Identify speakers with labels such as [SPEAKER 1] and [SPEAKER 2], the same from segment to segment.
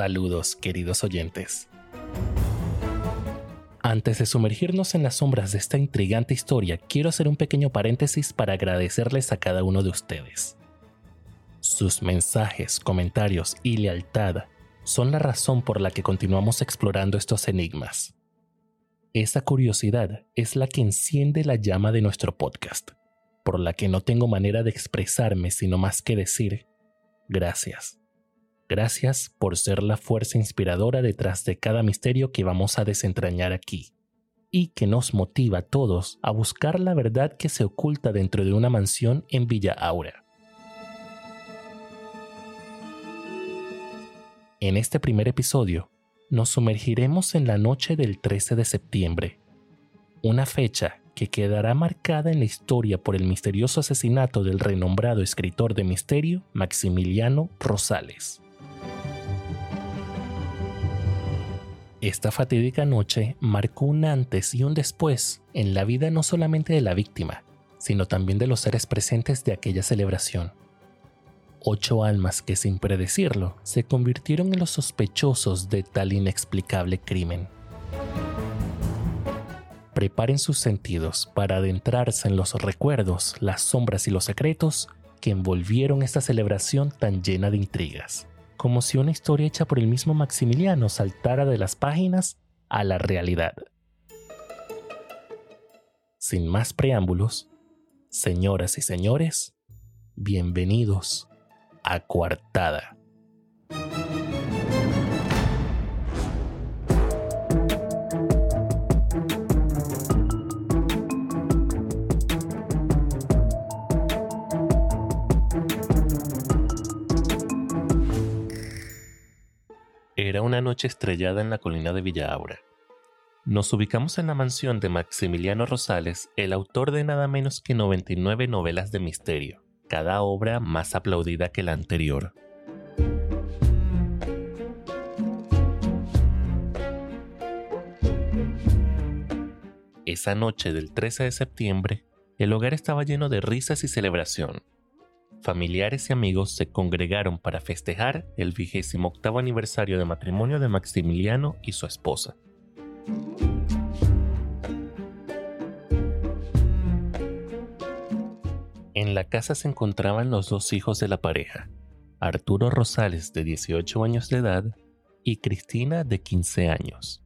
[SPEAKER 1] Saludos, queridos oyentes. Antes de sumergirnos en las sombras de esta intrigante historia, quiero hacer un pequeño paréntesis para agradecerles a cada uno de ustedes. Sus mensajes, comentarios y lealtad son la razón por la que continuamos explorando estos enigmas. Esa curiosidad es la que enciende la llama de nuestro podcast, por la que no tengo manera de expresarme sino más que decir gracias. Gracias por ser la fuerza inspiradora detrás de cada misterio que vamos a desentrañar aquí y que nos motiva a todos a buscar la verdad que se oculta dentro de una mansión en Villa Aura. En este primer episodio, nos sumergiremos en la noche del 13 de septiembre, una fecha que quedará marcada en la historia por el misterioso asesinato del renombrado escritor de misterio Maximiliano Rosales. Esta fatídica noche marcó un antes y un después en la vida no solamente de la víctima, sino también de los seres presentes de aquella celebración. Ocho almas que sin predecirlo se convirtieron en los sospechosos de tal inexplicable crimen. Preparen sus sentidos para adentrarse en los recuerdos, las sombras y los secretos que envolvieron esta celebración tan llena de intrigas como si una historia hecha por el mismo Maximiliano saltara de las páginas a la realidad. Sin más preámbulos, señoras y señores, bienvenidos a Coartada. Era una noche estrellada en la colina de Villaura. Nos ubicamos en la mansión de Maximiliano Rosales, el autor de nada menos que 99 novelas de misterio, cada obra más aplaudida que la anterior. Esa noche del 13 de septiembre, el hogar estaba lleno de risas y celebración familiares y amigos se congregaron para festejar el vigésimo octavo aniversario de matrimonio de Maximiliano y su esposa. En la casa se encontraban los dos hijos de la pareja, Arturo Rosales de 18 años de edad y Cristina de 15 años.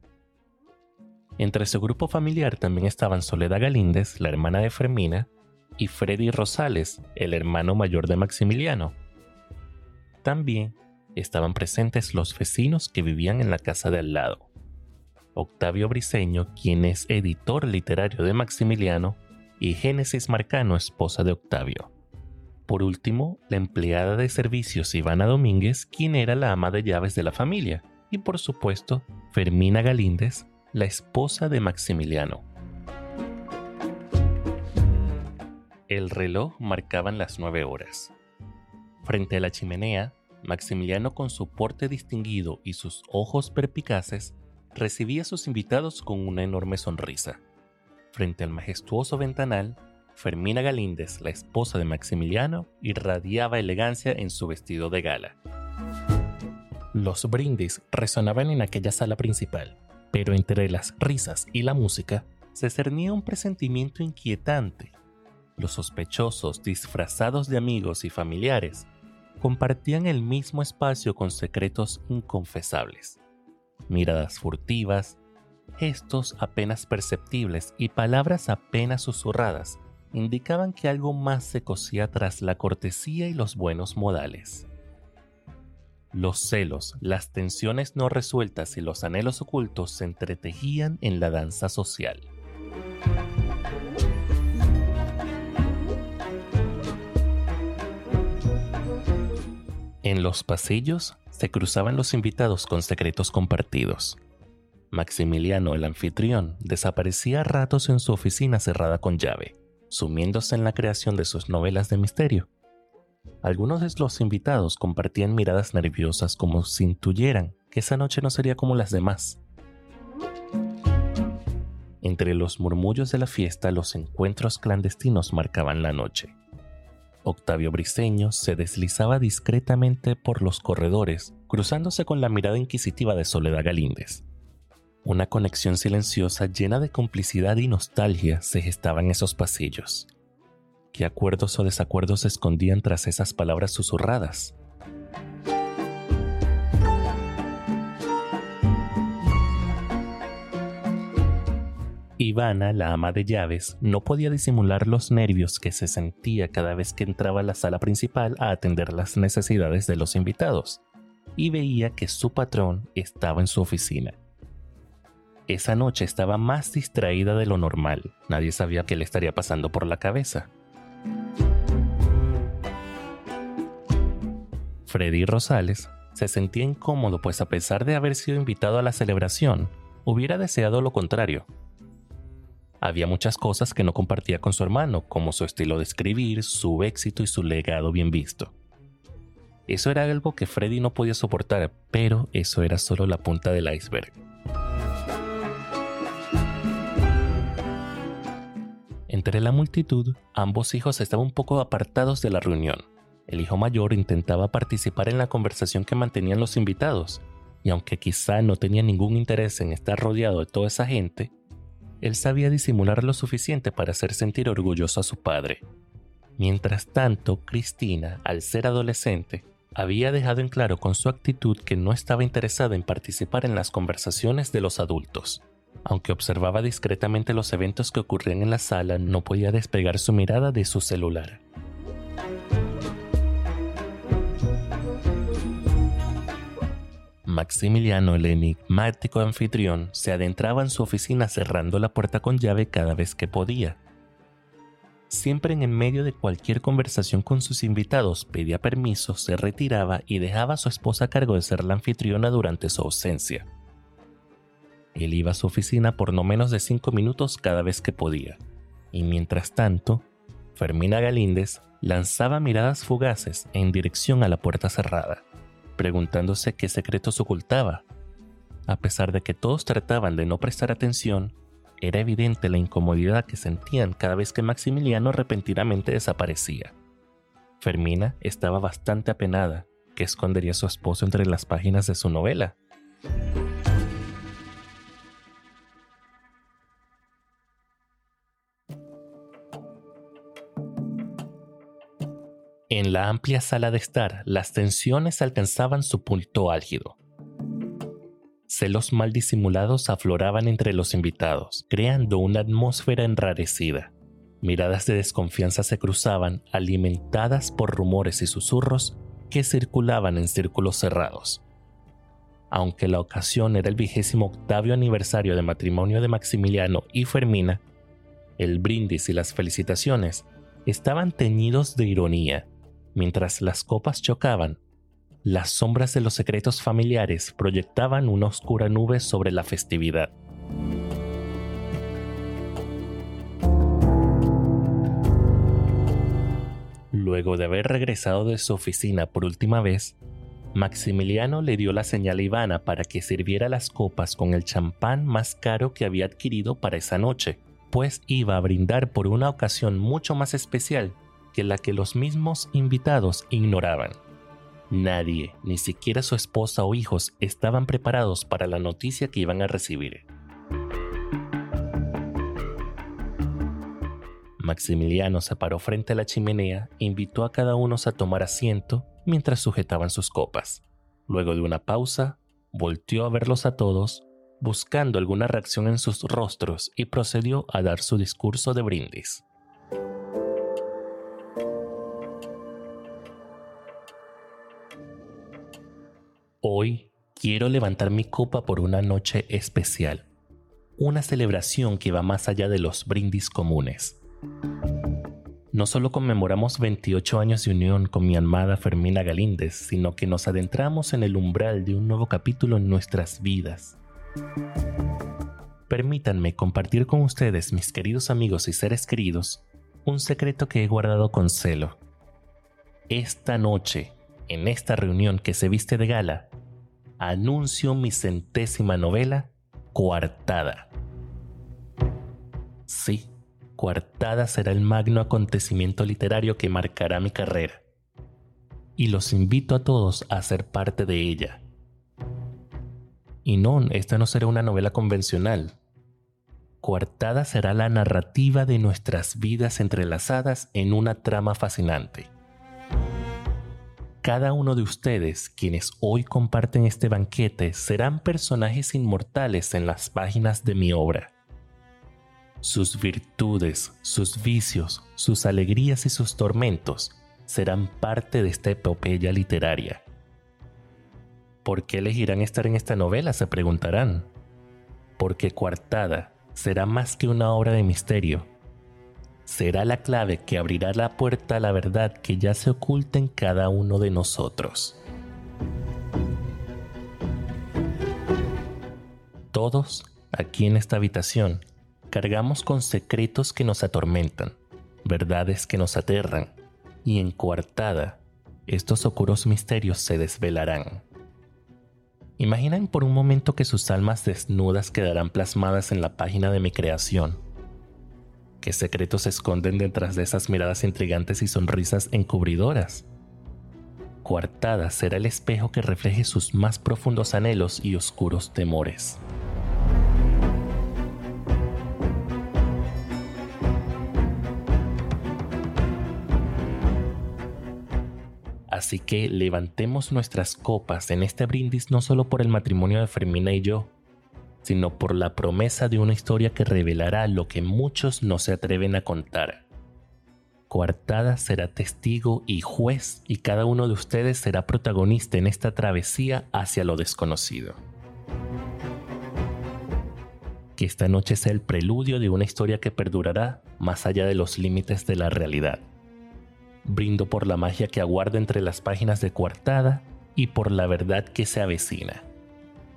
[SPEAKER 1] Entre su grupo familiar también estaban Soledad Galíndez, la hermana de Fermina, y Freddy Rosales, el hermano mayor de Maximiliano. También estaban presentes los vecinos que vivían en la casa de al lado. Octavio Briseño, quien es editor literario de Maximiliano, y Génesis Marcano, esposa de Octavio. Por último, la empleada de servicios Ivana Domínguez, quien era la ama de llaves de la familia, y por supuesto, Fermina Galíndez, la esposa de Maximiliano. El reloj marcaban las nueve horas. Frente a la chimenea, Maximiliano con su porte distinguido y sus ojos perpicaces recibía a sus invitados con una enorme sonrisa. Frente al majestuoso ventanal, Fermina Galíndez, la esposa de Maximiliano, irradiaba elegancia en su vestido de gala. Los brindis resonaban en aquella sala principal, pero entre las risas y la música se cernía un presentimiento inquietante los sospechosos, disfrazados de amigos y familiares, compartían el mismo espacio con secretos inconfesables. Miradas furtivas, gestos apenas perceptibles y palabras apenas susurradas indicaban que algo más se cosía tras la cortesía y los buenos modales. Los celos, las tensiones no resueltas y los anhelos ocultos se entretejían en la danza social. En los pasillos se cruzaban los invitados con secretos compartidos. Maximiliano, el anfitrión, desaparecía a ratos en su oficina cerrada con llave, sumiéndose en la creación de sus novelas de misterio. Algunos de los invitados compartían miradas nerviosas como si intuyeran que esa noche no sería como las demás. Entre los murmullos de la fiesta los encuentros clandestinos marcaban la noche. Octavio Briseño se deslizaba discretamente por los corredores, cruzándose con la mirada inquisitiva de Soledad Galíndez. Una conexión silenciosa llena de complicidad y nostalgia se gestaba en esos pasillos. ¿Qué acuerdos o desacuerdos se escondían tras esas palabras susurradas? Ivana, la ama de llaves, no podía disimular los nervios que se sentía cada vez que entraba a la sala principal a atender las necesidades de los invitados, y veía que su patrón estaba en su oficina. Esa noche estaba más distraída de lo normal, nadie sabía qué le estaría pasando por la cabeza. Freddy Rosales se sentía incómodo pues a pesar de haber sido invitado a la celebración, hubiera deseado lo contrario, había muchas cosas que no compartía con su hermano, como su estilo de escribir, su éxito y su legado bien visto. Eso era algo que Freddy no podía soportar, pero eso era solo la punta del iceberg. Entre la multitud, ambos hijos estaban un poco apartados de la reunión. El hijo mayor intentaba participar en la conversación que mantenían los invitados, y aunque quizá no tenía ningún interés en estar rodeado de toda esa gente, él sabía disimular lo suficiente para hacer sentir orgulloso a su padre. Mientras tanto, Cristina, al ser adolescente, había dejado en claro con su actitud que no estaba interesada en participar en las conversaciones de los adultos. Aunque observaba discretamente los eventos que ocurrían en la sala, no podía despegar su mirada de su celular. Maximiliano, el enigmático anfitrión, se adentraba en su oficina cerrando la puerta con llave cada vez que podía. Siempre en medio de cualquier conversación con sus invitados pedía permiso, se retiraba y dejaba a su esposa a cargo de ser la anfitriona durante su ausencia. Él iba a su oficina por no menos de cinco minutos cada vez que podía, y mientras tanto, Fermina Galíndez lanzaba miradas fugaces en dirección a la puerta cerrada preguntándose qué secretos ocultaba. A pesar de que todos trataban de no prestar atención, era evidente la incomodidad que sentían cada vez que Maximiliano repentinamente desaparecía. Fermina estaba bastante apenada. que escondería a su esposo entre las páginas de su novela? En la amplia sala de estar, las tensiones alcanzaban su punto álgido. Celos mal disimulados afloraban entre los invitados, creando una atmósfera enrarecida. Miradas de desconfianza se cruzaban, alimentadas por rumores y susurros que circulaban en círculos cerrados. Aunque la ocasión era el vigésimo octavio aniversario de matrimonio de Maximiliano y Fermina, el brindis y las felicitaciones estaban teñidos de ironía Mientras las copas chocaban, las sombras de los secretos familiares proyectaban una oscura nube sobre la festividad. Luego de haber regresado de su oficina por última vez, Maximiliano le dio la señal a Ivana para que sirviera las copas con el champán más caro que había adquirido para esa noche, pues iba a brindar por una ocasión mucho más especial que la que los mismos invitados ignoraban. Nadie, ni siquiera su esposa o hijos, estaban preparados para la noticia que iban a recibir. Maximiliano se paró frente a la chimenea e invitó a cada uno a tomar asiento mientras sujetaban sus copas. Luego de una pausa, volteó a verlos a todos, buscando alguna reacción en sus rostros y procedió a dar su discurso de brindis. Hoy quiero levantar mi copa por una noche especial, una celebración que va más allá de los brindis comunes. No solo conmemoramos 28 años de unión con mi amada Fermina Galíndez, sino que nos adentramos en el umbral de un nuevo capítulo en nuestras vidas. Permítanme compartir con ustedes, mis queridos amigos y seres queridos, un secreto que he guardado con celo. Esta noche, en esta reunión que se viste de gala, anuncio mi centésima novela, Coartada. Sí, Coartada será el magno acontecimiento literario que marcará mi carrera. Y los invito a todos a ser parte de ella. Y no, esta no será una novela convencional. Coartada será la narrativa de nuestras vidas entrelazadas en una trama fascinante. Cada uno de ustedes, quienes hoy comparten este banquete, serán personajes inmortales en las páginas de mi obra sus virtudes, sus vicios, sus alegrías y sus tormentos serán parte de esta epopeya literaria. ¿Por qué elegirán estar en esta novela? Se preguntarán. Porque Coartada será más que una obra de misterio. Será la clave que abrirá la puerta a la verdad que ya se oculta en cada uno de nosotros. Todos, aquí en esta habitación, cargamos con secretos que nos atormentan, verdades que nos aterran, y en coartada, estos oscuros misterios se desvelarán. Imaginan por un momento que sus almas desnudas quedarán plasmadas en la página de mi creación. ¿Qué secretos se esconden detrás de esas miradas intrigantes y sonrisas encubridoras? Coartada será el espejo que refleje sus más profundos anhelos y oscuros temores. Así que levantemos nuestras copas en este brindis no solo por el matrimonio de Fermina y yo, sino por la promesa de una historia que revelará lo que muchos no se atreven a contar. Coartada será testigo y juez y cada uno de ustedes será protagonista en esta travesía hacia lo desconocido. Que esta noche sea el preludio de una historia que perdurará más allá de los límites de la realidad. Brindo por la magia que aguarda entre las páginas de coartada y por la verdad que se avecina.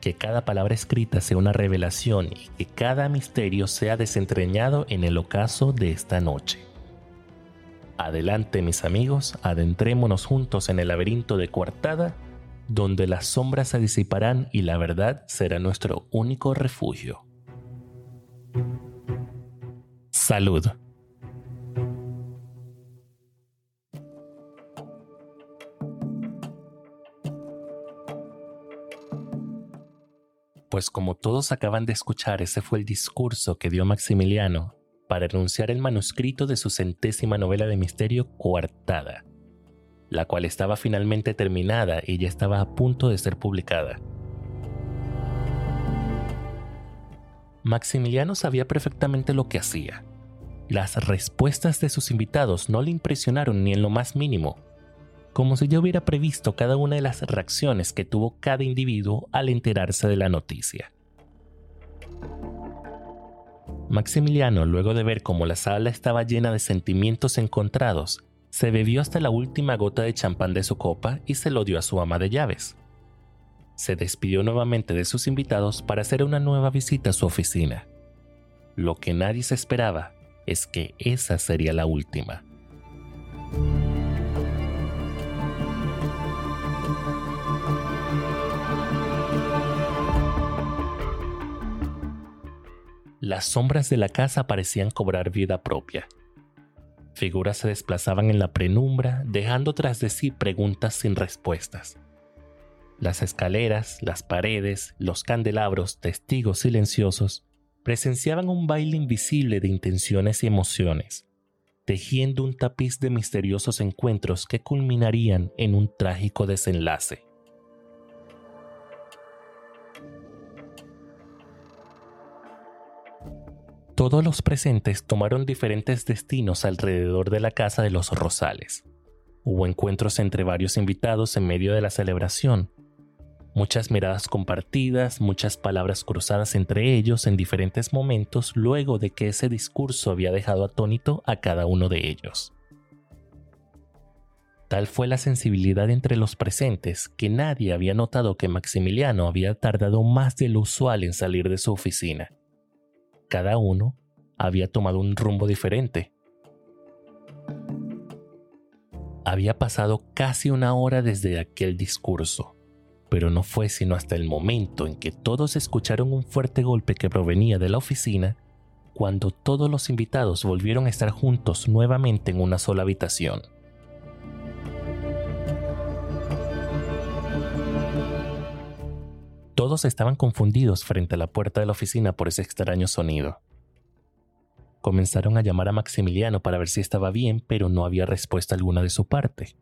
[SPEAKER 1] Que cada palabra escrita sea una revelación y que cada misterio sea desentrañado en el ocaso de esta noche. Adelante mis amigos, adentrémonos juntos en el laberinto de coartada, donde las sombras se disiparán y la verdad será nuestro único refugio. Salud. Pues como todos acaban de escuchar, ese fue el discurso que dio Maximiliano para anunciar el manuscrito de su centésima novela de misterio coartada, la cual estaba finalmente terminada y ya estaba a punto de ser publicada. Maximiliano sabía perfectamente lo que hacía. Las respuestas de sus invitados no le impresionaron ni en lo más mínimo, como si yo hubiera previsto cada una de las reacciones que tuvo cada individuo al enterarse de la noticia. Maximiliano, luego de ver cómo la sala estaba llena de sentimientos encontrados, se bebió hasta la última gota de champán de su copa y se lo dio a su ama de llaves. Se despidió nuevamente de sus invitados para hacer una nueva visita a su oficina. Lo que nadie se esperaba es que esa sería la última. Las sombras de la casa parecían cobrar vida propia. Figuras se desplazaban en la penumbra, dejando tras de sí preguntas sin respuestas. Las escaleras, las paredes, los candelabros, testigos silenciosos, presenciaban un baile invisible de intenciones y emociones, tejiendo un tapiz de misteriosos encuentros que culminarían en un trágico desenlace. Todos los presentes tomaron diferentes destinos alrededor de la casa de los Rosales. Hubo encuentros entre varios invitados en medio de la celebración, muchas miradas compartidas, muchas palabras cruzadas entre ellos en diferentes momentos luego de que ese discurso había dejado atónito a cada uno de ellos. Tal fue la sensibilidad entre los presentes que nadie había notado que Maximiliano había tardado más de lo usual en salir de su oficina cada uno había tomado un rumbo diferente. Había pasado casi una hora desde aquel discurso, pero no fue sino hasta el momento en que todos escucharon un fuerte golpe que provenía de la oficina cuando todos los invitados volvieron a estar juntos nuevamente en una sola habitación. Todos estaban confundidos frente a la puerta de la oficina por ese extraño sonido. Comenzaron a llamar a Maximiliano para ver si estaba bien, pero no había respuesta alguna de su parte.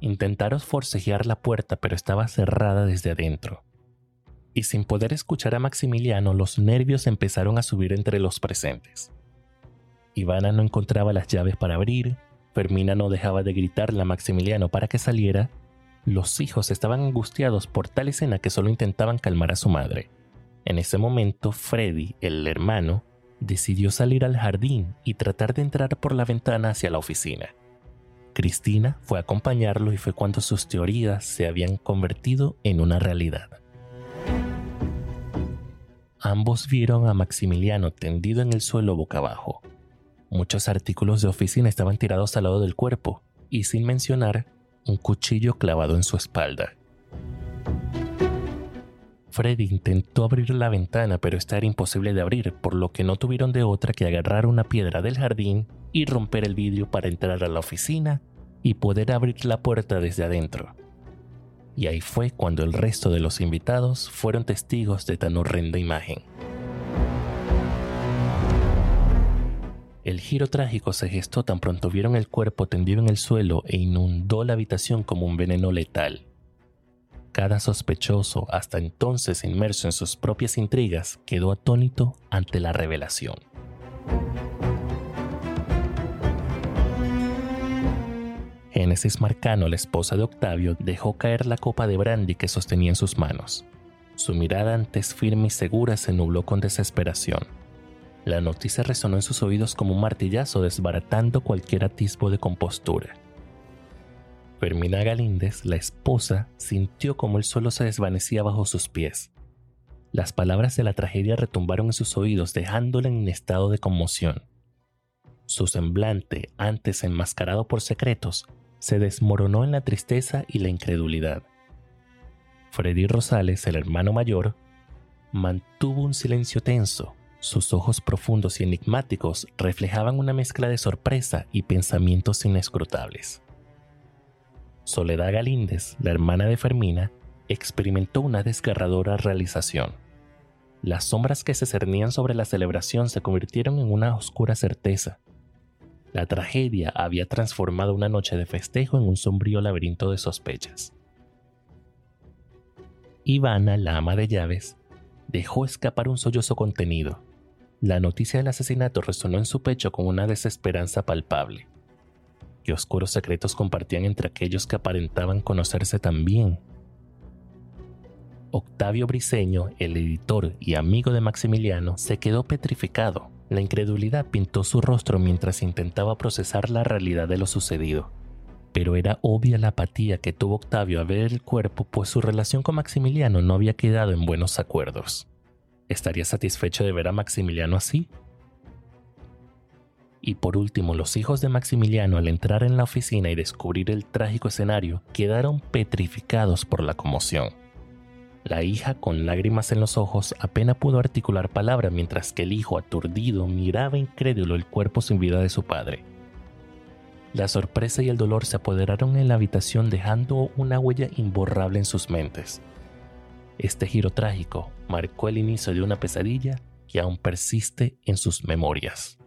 [SPEAKER 1] Intentaron forcejear la puerta, pero estaba cerrada desde adentro. Y sin poder escuchar a Maximiliano, los nervios empezaron a subir entre los presentes. Ivana no encontraba las llaves para abrir, Fermina no dejaba de gritarle a Maximiliano para que saliera, los hijos estaban angustiados por tal escena que solo intentaban calmar a su madre. En ese momento, Freddy, el hermano, decidió salir al jardín y tratar de entrar por la ventana hacia la oficina. Cristina fue a acompañarlo y fue cuando sus teorías se habían convertido en una realidad. Ambos vieron a Maximiliano tendido en el suelo boca abajo. Muchos artículos de oficina estaban tirados al lado del cuerpo, y sin mencionar un cuchillo clavado en su espalda. Freddy intentó abrir la ventana, pero esta era imposible de abrir, por lo que no tuvieron de otra que agarrar una piedra del jardín y romper el vidrio para entrar a la oficina y poder abrir la puerta desde adentro. Y ahí fue cuando el resto de los invitados fueron testigos de tan horrenda imagen. El giro trágico se gestó tan pronto vieron el cuerpo tendido en el suelo e inundó la habitación como un veneno letal. Cada sospechoso, hasta entonces inmerso en sus propias intrigas, quedó atónito ante la revelación. Génesis Marcano, la esposa de Octavio, dejó caer la copa de brandy que sostenía en sus manos. Su mirada antes firme y segura se nubló con desesperación. La noticia resonó en sus oídos como un martillazo desbaratando cualquier atisbo de compostura. Fermina Galíndez, la esposa, sintió como el suelo se desvanecía bajo sus pies. Las palabras de la tragedia retumbaron en sus oídos dejándola en estado de conmoción. Su semblante, antes enmascarado por secretos, se desmoronó en la tristeza y la incredulidad. Freddy Rosales, el hermano mayor, mantuvo un silencio tenso. Sus ojos profundos y enigmáticos reflejaban una mezcla de sorpresa y pensamientos inescrutables. Soledad Galíndez, la hermana de Fermina, experimentó una desgarradora realización. Las sombras que se cernían sobre la celebración se convirtieron en una oscura certeza. La tragedia había transformado una noche de festejo en un sombrío laberinto de sospechas. Ivana, la ama de llaves, dejó escapar un sollozo contenido. La noticia del asesinato resonó en su pecho con una desesperanza palpable que oscuros secretos compartían entre aquellos que aparentaban conocerse tan bien. Octavio Briceño, el editor y amigo de Maximiliano, se quedó petrificado. La incredulidad pintó su rostro mientras intentaba procesar la realidad de lo sucedido. Pero era obvia la apatía que tuvo Octavio a ver el cuerpo, pues su relación con Maximiliano no había quedado en buenos acuerdos. ¿Estaría satisfecho de ver a Maximiliano así? Y por último, los hijos de Maximiliano al entrar en la oficina y descubrir el trágico escenario quedaron petrificados por la conmoción. La hija, con lágrimas en los ojos, apenas pudo articular palabra mientras que el hijo, aturdido, miraba incrédulo el cuerpo sin vida de su padre. La sorpresa y el dolor se apoderaron en la habitación dejando una huella imborrable en sus mentes. Este giro trágico marcó el inicio de una pesadilla que aún persiste en sus memorias.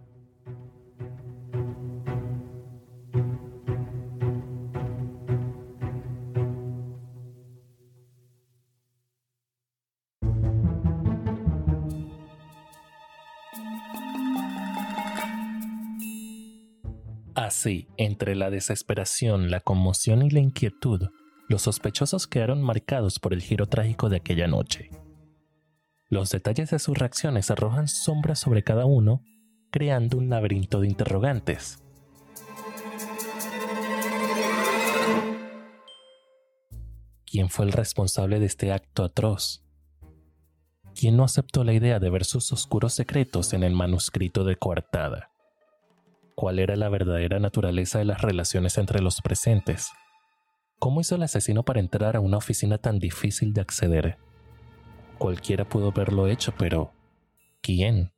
[SPEAKER 1] Así, entre la desesperación, la conmoción y la inquietud, los sospechosos quedaron marcados por el giro trágico de aquella noche. Los detalles de sus reacciones arrojan sombras sobre cada uno, creando un laberinto de interrogantes. ¿Quién fue el responsable de este acto atroz? ¿Quién no aceptó la idea de ver sus oscuros secretos en el manuscrito de coartada? cuál era la verdadera naturaleza de las relaciones entre los presentes. ¿Cómo hizo el asesino para entrar a una oficina tan difícil de acceder? Cualquiera pudo haberlo hecho, pero ¿quién?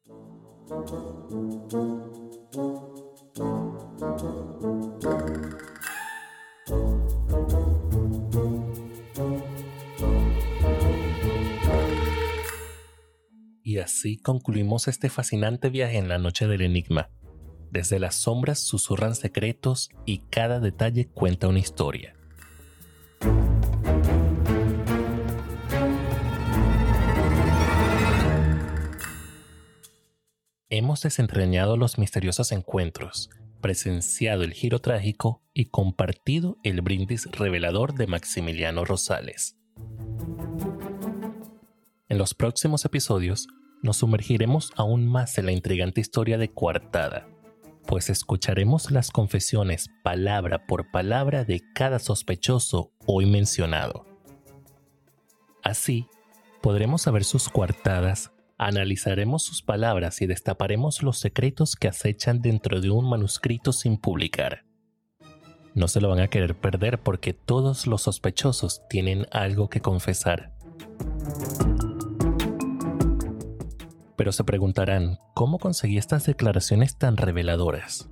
[SPEAKER 1] Y así concluimos este fascinante viaje en la noche del enigma. Desde las sombras susurran secretos y cada detalle cuenta una historia. Hemos desentrañado los misteriosos encuentros, presenciado el giro trágico y compartido el brindis revelador de Maximiliano Rosales. En los próximos episodios nos sumergiremos aún más en la intrigante historia de Coartada, pues escucharemos las confesiones palabra por palabra de cada sospechoso hoy mencionado. Así, podremos saber sus coartadas, analizaremos sus palabras y destaparemos los secretos que acechan dentro de un manuscrito sin publicar. No se lo van a querer perder porque todos los sospechosos tienen algo que confesar. Pero se preguntarán, ¿cómo conseguí estas declaraciones tan reveladoras?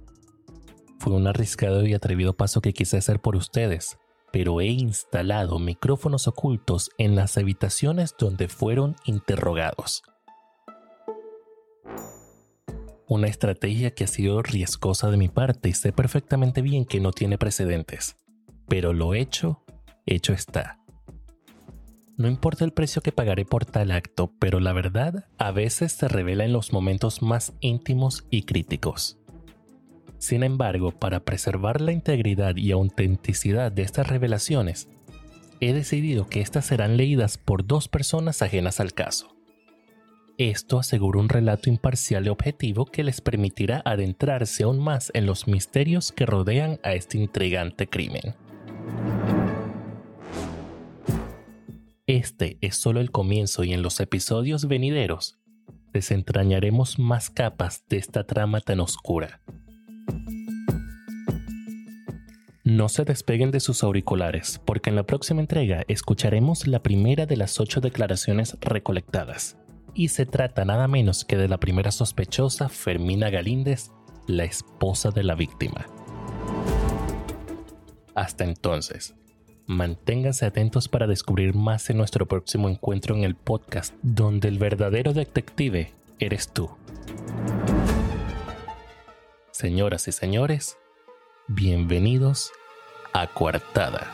[SPEAKER 1] Fue un arriesgado y atrevido paso que quise hacer por ustedes, pero he instalado micrófonos ocultos en las habitaciones donde fueron interrogados. Una estrategia que ha sido riesgosa de mi parte y sé perfectamente bien que no tiene precedentes, pero lo hecho, hecho está. No importa el precio que pagaré por tal acto, pero la verdad a veces se revela en los momentos más íntimos y críticos. Sin embargo, para preservar la integridad y autenticidad de estas revelaciones, he decidido que estas serán leídas por dos personas ajenas al caso. Esto asegura un relato imparcial y objetivo que les permitirá adentrarse aún más en los misterios que rodean a este intrigante crimen. Este es solo el comienzo y en los episodios venideros desentrañaremos más capas de esta trama tan oscura. No se despeguen de sus auriculares, porque en la próxima entrega escucharemos la primera de las ocho declaraciones recolectadas. Y se trata nada menos que de la primera sospechosa, Fermina Galíndez, la esposa de la víctima. Hasta entonces, Manténganse atentos para descubrir más en nuestro próximo encuentro en el podcast, donde el verdadero detective eres tú. Señoras y señores, bienvenidos a Coartada.